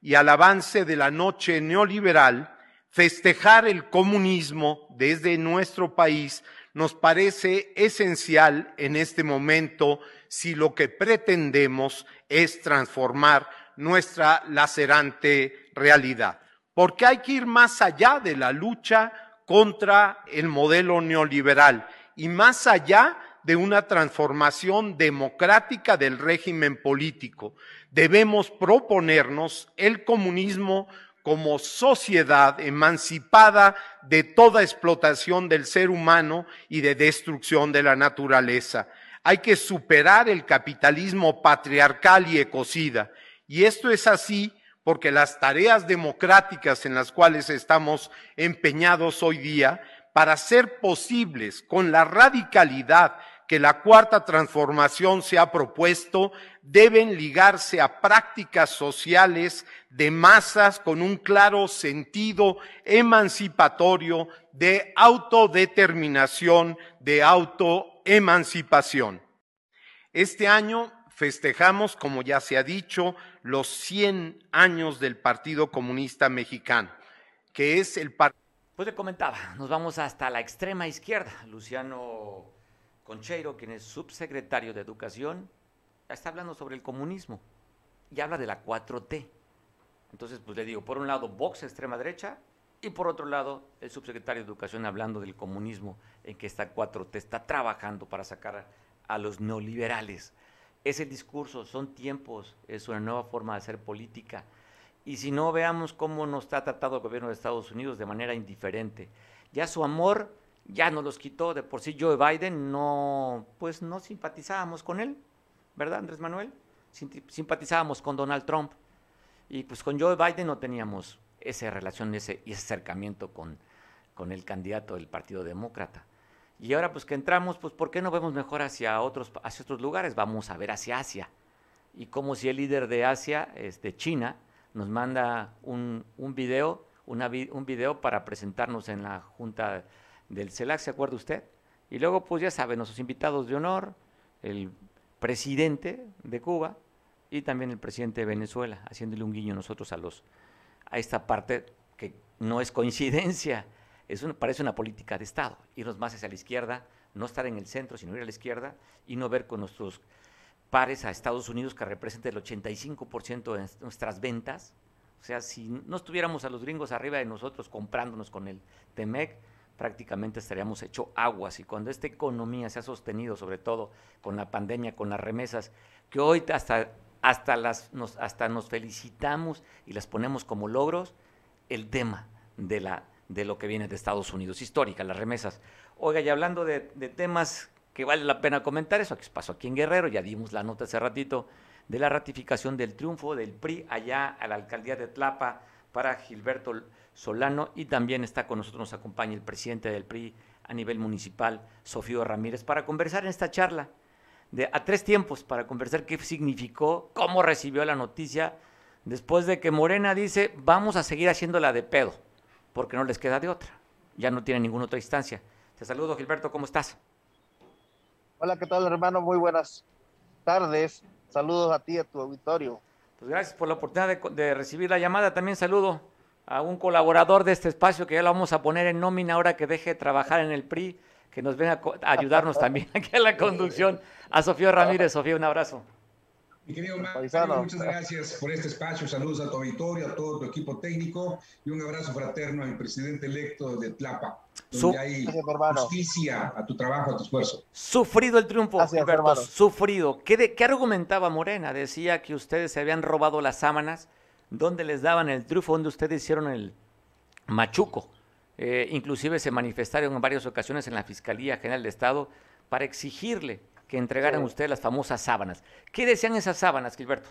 y al avance de la noche neoliberal, festejar el comunismo desde nuestro país nos parece esencial en este momento si lo que pretendemos es transformar nuestra lacerante realidad. Porque hay que ir más allá de la lucha contra el modelo neoliberal y más allá de una transformación democrática del régimen político. Debemos proponernos el comunismo como sociedad emancipada de toda explotación del ser humano y de destrucción de la naturaleza. Hay que superar el capitalismo patriarcal y ecocida y esto es así porque las tareas democráticas en las cuales estamos empeñados hoy día, para ser posibles con la radicalidad que la cuarta transformación se ha propuesto, deben ligarse a prácticas sociales de masas con un claro sentido emancipatorio de autodeterminación, de autoemancipación. Este año festejamos, como ya se ha dicho, los 100 años del Partido Comunista Mexicano, que es el partido... Pues le comentaba, nos vamos hasta la extrema izquierda. Luciano Concheiro, quien es subsecretario de Educación, está hablando sobre el comunismo y habla de la 4T. Entonces, pues le digo, por un lado, Vox, extrema derecha, y por otro lado, el subsecretario de Educación hablando del comunismo en que esta 4T está trabajando para sacar a los neoliberales. Es el discurso, son tiempos, es una nueva forma de hacer política. Y si no, veamos cómo nos está tratado el gobierno de Estados Unidos de manera indiferente. Ya su amor ya nos los quitó, de por sí Joe Biden no, pues no simpatizábamos con él, ¿verdad, Andrés Manuel? Simpatizábamos con Donald Trump. Y pues con Joe Biden no teníamos esa relación ese, y ese acercamiento con, con el candidato del Partido Demócrata. Y ahora pues que entramos, pues ¿por qué no vemos mejor hacia otros, hacia otros lugares? Vamos a ver hacia Asia. Y como si el líder de Asia, este, China, nos manda un, un video, una, un video para presentarnos en la Junta del CELAC, ¿se acuerda usted? Y luego, pues ya saben, nuestros invitados de honor, el presidente de Cuba y también el presidente de Venezuela, haciéndole un guiño nosotros a los a esta parte que no es coincidencia, es parece una política de Estado, irnos más hacia la izquierda, no estar en el centro, sino ir a la izquierda y no ver con nuestros pares a Estados Unidos que representa el 85% de nuestras ventas. O sea, si no estuviéramos a los gringos arriba de nosotros comprándonos con el TEMEC, prácticamente estaríamos hecho aguas. Y cuando esta economía se ha sostenido, sobre todo con la pandemia, con las remesas, que hoy hasta hasta, las, hasta nos felicitamos y las ponemos como logros el tema de, la, de lo que viene de Estados Unidos, histórica, las remesas. Oiga, y hablando de, temas que vale la pena comentar, eso que pasó aquí en Guerrero, ya dimos la nota hace ratito, de la ratificación del triunfo del PRI allá a la alcaldía de Tlapa para Gilberto Solano y también está con nosotros, nos acompaña el presidente del PRI a nivel municipal, Sofío Ramírez, para conversar en esta charla de, a tres tiempos para conversar qué significó, cómo recibió la noticia, después de que Morena dice, vamos a seguir haciéndola de pedo, porque no les queda de otra, ya no tiene ninguna otra instancia. Te saludo, Gilberto, ¿cómo estás? Hola, ¿qué tal, hermano? Muy buenas tardes. Saludos a ti, a tu auditorio. Pues gracias por la oportunidad de, de recibir la llamada. También saludo a un colaborador de este espacio que ya lo vamos a poner en nómina ahora que deje de trabajar en el PRI que nos venga a ayudarnos también aquí a la conducción. A Sofía Ramírez. Sofía, un abrazo. Mi querido Mario, muchas gracias por este espacio. Saludos a tu auditorio, a todo tu equipo técnico y un abrazo fraterno al presidente electo de Tlapa. Donde hay justicia a tu trabajo, a tu esfuerzo. Sufrido el triunfo, Alberto, sufrido. ¿Qué, ¿Qué argumentaba Morena? Decía que ustedes se habían robado las sábanas, donde les daban el triunfo, donde ustedes hicieron el machuco. Eh, inclusive se manifestaron en varias ocasiones en la Fiscalía General de Estado para exigirle que entregaran ustedes las famosas sábanas. ¿Qué decían esas sábanas, Gilberto?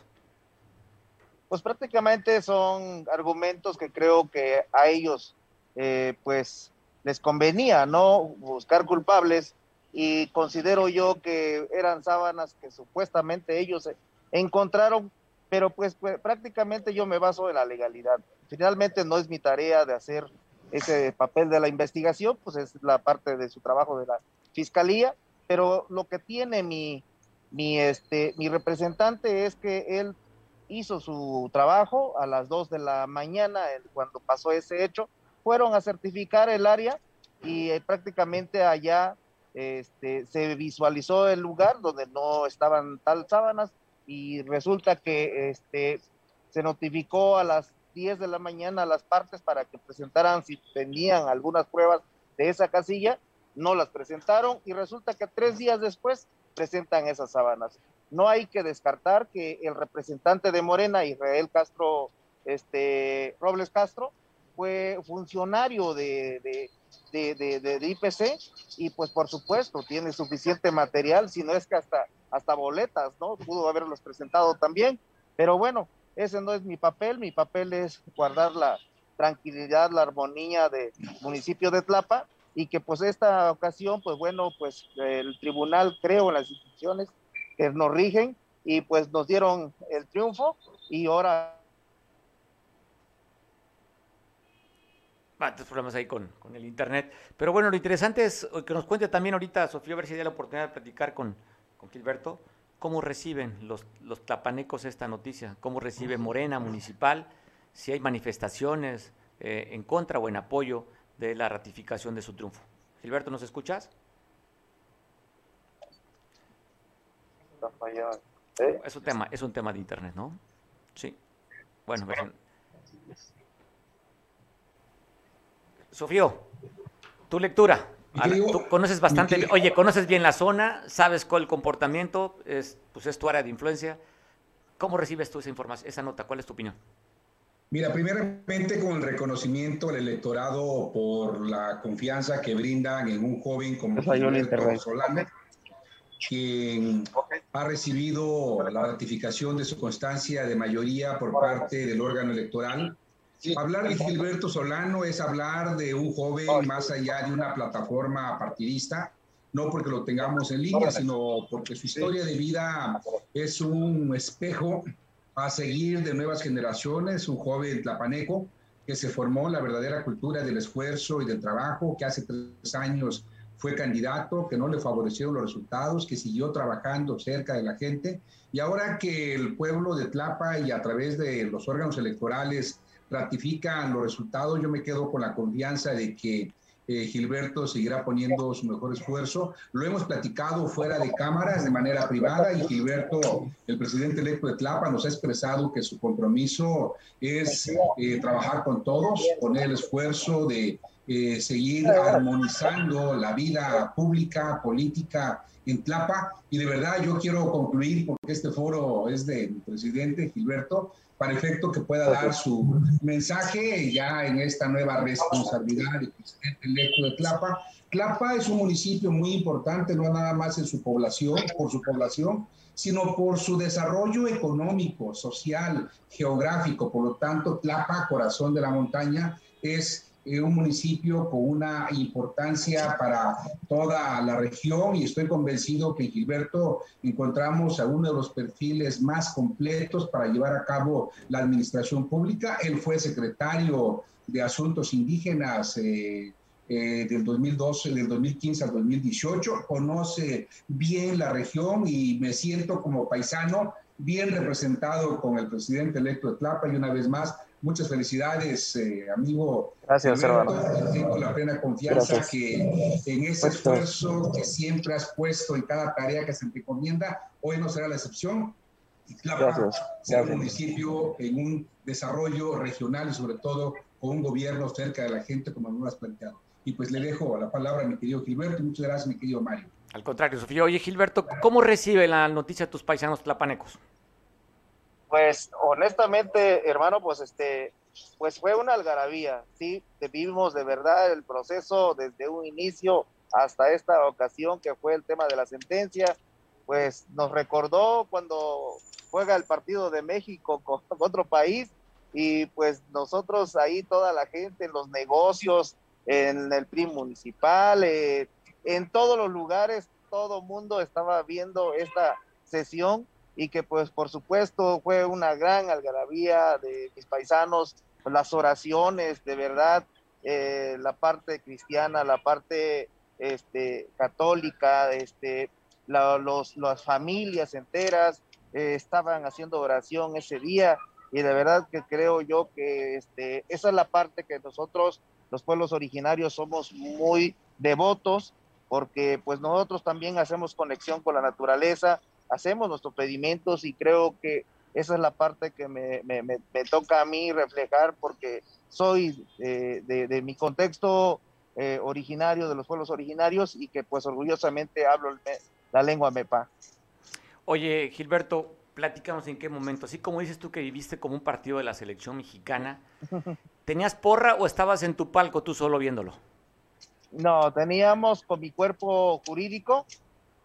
Pues prácticamente son argumentos que creo que a ellos eh, pues les convenía no buscar culpables y considero yo que eran sábanas que supuestamente ellos encontraron, pero pues, pues prácticamente yo me baso en la legalidad. Finalmente no es mi tarea de hacer ese papel de la investigación, pues es la parte de su trabajo de la fiscalía, pero lo que tiene mi, mi, este, mi representante es que él hizo su trabajo a las 2 de la mañana cuando pasó ese hecho, fueron a certificar el área y eh, prácticamente allá este, se visualizó el lugar donde no estaban tal sábanas y resulta que este, se notificó a las 10 de la mañana a las partes para que presentaran si tenían algunas pruebas de esa casilla, no las presentaron y resulta que tres días después presentan esas sábanas. No hay que descartar que el representante de Morena, Israel Castro, este, Robles Castro, fue funcionario de, de, de, de, IPC y pues por supuesto tiene suficiente material, si no es que hasta, hasta boletas, ¿no? Pudo haberlos presentado también, pero bueno, ese no es mi papel, mi papel es guardar la tranquilidad, la armonía del municipio de Tlapa y que pues esta ocasión, pues bueno, pues el tribunal creo en las instituciones que nos rigen y pues nos dieron el triunfo y ahora... Tantos problemas ahí con, con, el internet. Pero bueno, lo interesante es que nos cuente también ahorita, Sofía, a ver si hay la oportunidad de platicar con, con Gilberto ¿Cómo reciben los, los tlapanecos esta noticia? ¿Cómo recibe Morena Municipal? Si hay manifestaciones eh, en contra o en apoyo de la ratificación de su triunfo. Gilberto, ¿nos escuchas? Es un tema, es un tema de internet, ¿no? Sí. Bueno, pues, Sofío, tu lectura. Tú conoces bastante, oye, conoces bien la zona, sabes cuál el comportamiento, es, pues es tu área de influencia. ¿Cómo recibes tú esa información, esa nota? ¿Cuál es tu opinión? Mira, primeramente con el reconocimiento del electorado por la confianza que brindan en un joven como Gilberto Solano, quien ha recibido la ratificación de su constancia de mayoría por parte del órgano electoral. Hablar de Gilberto Solano es hablar de un joven más allá de una plataforma partidista, no porque lo tengamos en línea, sino porque su historia de vida es un espejo a seguir de nuevas generaciones, un joven tlapaneco que se formó la verdadera cultura del esfuerzo y del trabajo, que hace tres años fue candidato, que no le favorecieron los resultados, que siguió trabajando cerca de la gente. Y ahora que el pueblo de Tlapa y a través de los órganos electorales ratifican los resultados, yo me quedo con la confianza de que eh, Gilberto seguirá poniendo su mejor esfuerzo. Lo hemos platicado fuera de cámaras de manera privada y Gilberto, el presidente electo de Tlapa, nos ha expresado que su compromiso es eh, trabajar con todos, poner el esfuerzo de eh, seguir armonizando la vida pública, política en Tlapa. Y de verdad yo quiero concluir, porque este foro es del presidente Gilberto, para efecto que pueda dar su mensaje ya en esta nueva responsabilidad del presidente electo de Tlapa. Tlapa es un municipio muy importante, no nada más en su población, por su población, sino por su desarrollo económico, social, geográfico. Por lo tanto, Tlapa, corazón de la montaña, es un municipio con una importancia para toda la región y estoy convencido que en Gilberto encontramos a uno de los perfiles más completos para llevar a cabo la administración pública. Él fue secretario de Asuntos Indígenas. Eh, eh, del 2012, del 2015 al 2018, conoce bien la región y me siento como paisano bien representado con el presidente electo de Tlapa y una vez más Muchas felicidades, eh, amigo. Gracias, hermano. Tengo la plena confianza que en ese pues, esfuerzo que siempre has puesto en cada tarea que se te encomienda, hoy no será la excepción. Y claro, será un municipio en un desarrollo regional y sobre todo con un gobierno cerca de la gente, como lo has planteado. Y pues le dejo la palabra a mi querido Gilberto y muchas gracias, mi querido Mario. Al contrario, Sofía. Oye, Gilberto, ¿cómo recibe la noticia tus paisanos tlapanecos? Pues honestamente, hermano, pues este, pues fue una algarabía, sí, vivimos de verdad el proceso desde un inicio hasta esta ocasión que fue el tema de la sentencia, pues nos recordó cuando juega el partido de México con otro país y pues nosotros ahí toda la gente en los negocios, en el PRI municipal, eh, en todos los lugares, todo mundo estaba viendo esta sesión y que pues por supuesto fue una gran algarabía de mis paisanos, las oraciones, de verdad, eh, la parte cristiana, la parte este, católica, este, las familias enteras eh, estaban haciendo oración ese día y de verdad que creo yo que este, esa es la parte que nosotros, los pueblos originarios, somos muy devotos porque pues nosotros también hacemos conexión con la naturaleza, hacemos nuestros pedimentos y creo que esa es la parte que me, toca a mí reflejar porque soy eh, de, mi contexto eh, originario, de los pueblos originarios y que pues orgullosamente hablo la lengua mepa. Oye, Gilberto, platícanos en qué momento, así como dices tú que viviste como un partido de la selección mexicana, ¿tenías porra o estabas en tu palco tú solo viéndolo? No, teníamos con mi cuerpo jurídico,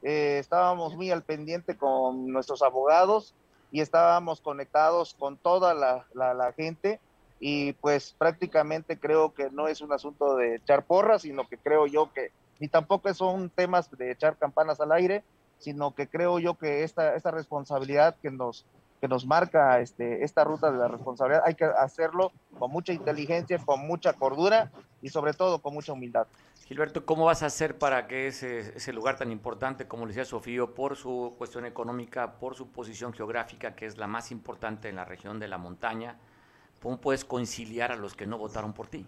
eh, estábamos muy al pendiente con nuestros abogados y estábamos conectados con toda la, gente y pues prácticamente creo que no es un asunto de echar porras, sino que creo yo que ni tampoco son temas de echar campanas al aire, sino que creo yo que esta, esta responsabilidad que nos, que nos marca este, esta ruta de la responsabilidad hay que hacerlo con mucha inteligencia, con mucha cordura y sobre todo con mucha humildad. Gilberto, ¿cómo vas a hacer para que ese, lugar tan importante, como le decía Sofío, por su cuestión económica, por su posición geográfica, que es la más importante en la región de la montaña, cómo puedes conciliar a los que no votaron por ti?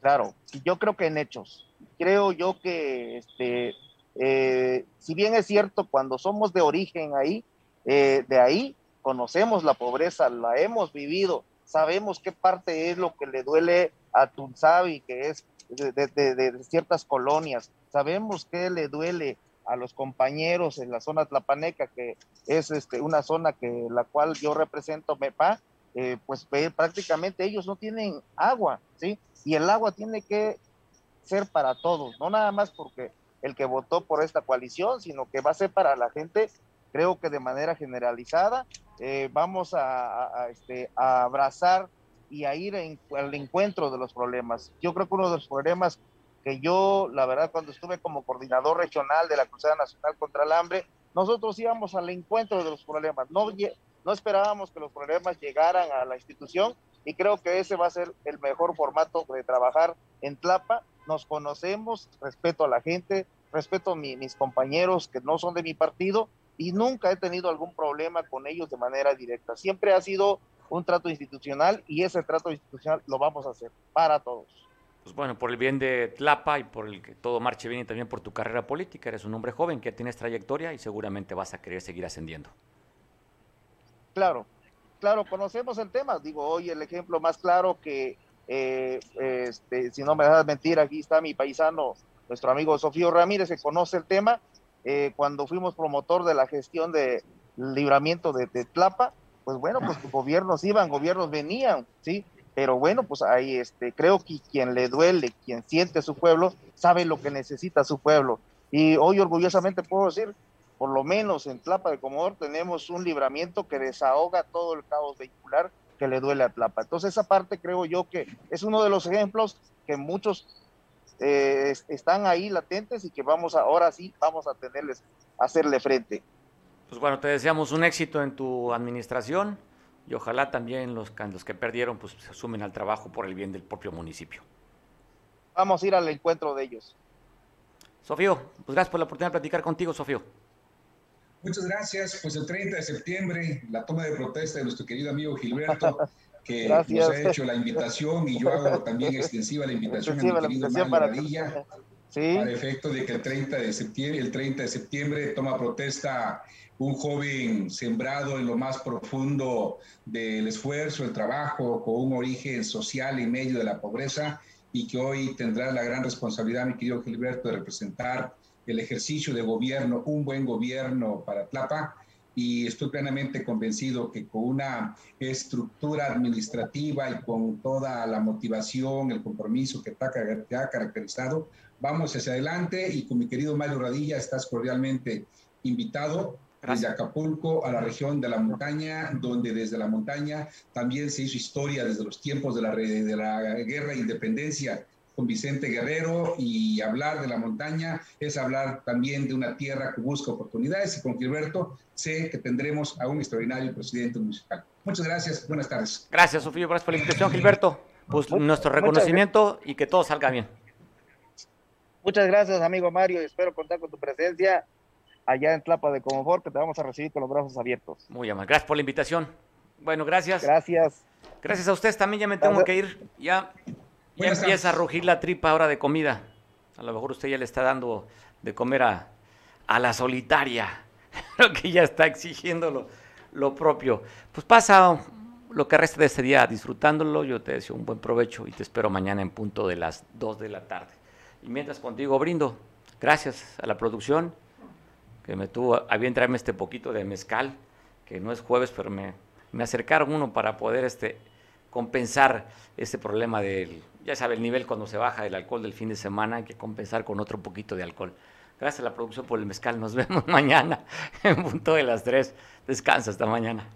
Claro, yo creo que en hechos. Creo yo que este, eh, si bien es cierto, cuando somos de origen ahí, eh, de ahí conocemos la pobreza, la hemos vivido, sabemos qué parte es lo que le duele a Tunzavi, que es de, ciertas colonias, sabemos qué le duele a los compañeros en la zona tlapaneca, que es este, una zona que la cual yo represento, MEPA, eh, pues prácticamente ellos no tienen agua, ¿sí? Y el agua tiene que ser para todos, no nada más porque el que votó por esta coalición, sino que va a ser para la gente, creo que de manera generalizada, eh, vamos a, este, a, abrazar y a ir al encuentro de los problemas. Yo creo que uno de los problemas que yo, la verdad, cuando estuve como coordinador regional de la Cruzada Nacional contra el Hambre, nosotros íbamos al encuentro de los problemas, no, no esperábamos que los problemas llegaran a la institución y creo que ese va a ser el mejor formato de trabajar en Tlapa. Nos conocemos, respeto a la gente, respeto a mis compañeros que no son de mi partido y nunca he tenido algún problema con ellos de manera directa. Siempre ha sido un trato institucional y ese trato institucional lo vamos a hacer para todos. Pues bueno, por el bien de Tlapa y por el que todo marche bien y también por tu carrera política, eres un hombre joven que tienes trayectoria y seguramente vas a querer seguir ascendiendo. Claro, claro, conocemos el tema. Digo, hoy el ejemplo más claro que, eh, este, si no me das mentir, aquí está mi paisano nuestro amigo Sofío Ramírez, que conoce el tema, eh, cuando fuimos promotor de la gestión de libramiento de, Tlapa, pues bueno, pues gobiernos iban, gobiernos venían, ¿sí? Pero bueno, pues ahí este, creo que quien le duele, quien siente a su pueblo, sabe lo que necesita su pueblo. Y hoy orgullosamente puedo decir, por lo menos en Tlapa de Comodoro tenemos un libramiento que desahoga todo el caos vehicular que le duele a Tlapa. Entonces esa parte creo yo que es uno de los ejemplos que muchos eh, están ahí latentes y que vamos a, ahora sí vamos a tenerles, hacerle frente. Pues bueno, te deseamos un éxito en tu administración y ojalá también los, los que perdieron pues se sumen al trabajo por el bien del propio municipio. Vamos a ir al encuentro de ellos. Sofío, pues gracias por la oportunidad de platicar contigo, Sofío. Muchas gracias. Pues el 30 de septiembre, la toma de protesta de nuestro querido amigo Gilberto que nos ha hecho la invitación y yo hago también extensiva la invitación a mi querido Mario para, para efecto de que el 30 de septiembre, el 30 de septiembre toma protesta un joven sembrado en lo más profundo del esfuerzo, el trabajo, con un origen social en medio de la pobreza y que hoy tendrá la gran responsabilidad, mi querido Gilberto, de representar el ejercicio de gobierno, un buen gobierno para Tlapa. Y estoy plenamente convencido que con una estructura administrativa y con toda la motivación, el compromiso que te ha caracterizado, vamos hacia adelante y con mi querido Mario Radilla estás cordialmente invitado desde Acapulco a la región de la montaña, donde desde la montaña también se hizo historia desde los tiempos de la, de la guerra de independencia con Vicente Guerrero y hablar de la montaña es hablar también de una tierra que busca oportunidades y con Gilberto sé que tendremos a un extraordinario presidente municipal. Muchas gracias, buenas tardes. Gracias, Sofía, gracias por la invitación, Gilberto. Pues nuestro reconocimiento y que todo salga bien. Muchas gracias, amigo Mario, y espero contar con tu presencia allá en Tlapa de Comodoro, que te vamos a recibir con los brazos abiertos. Muy amable, gracias por la invitación. Bueno, gracias. Gracias. Gracias a ustedes, también ya me tengo que ir. Ya ya empieza a rugir la tripa ahora de comida. A lo mejor usted ya le está dando de comer a, la solitaria. Creo que ya está exigiendo lo, propio. Pues pasa lo que resta de este día disfrutándolo. Yo te deseo un buen provecho y te espero mañana en punto de las 2 de la tarde. Y mientras contigo brindo, gracias a la producción que me tuvo a bien traerme este poquito de mezcal, que no es jueves, pero me, me acercaron uno para poder este, compensar ese problema del, ya sabe, el nivel cuando se baja el alcohol del fin de semana, hay que compensar con otro poquito de alcohol. Gracias a la producción por el mezcal, nos vemos mañana en punto de las 3. Descansa hasta mañana.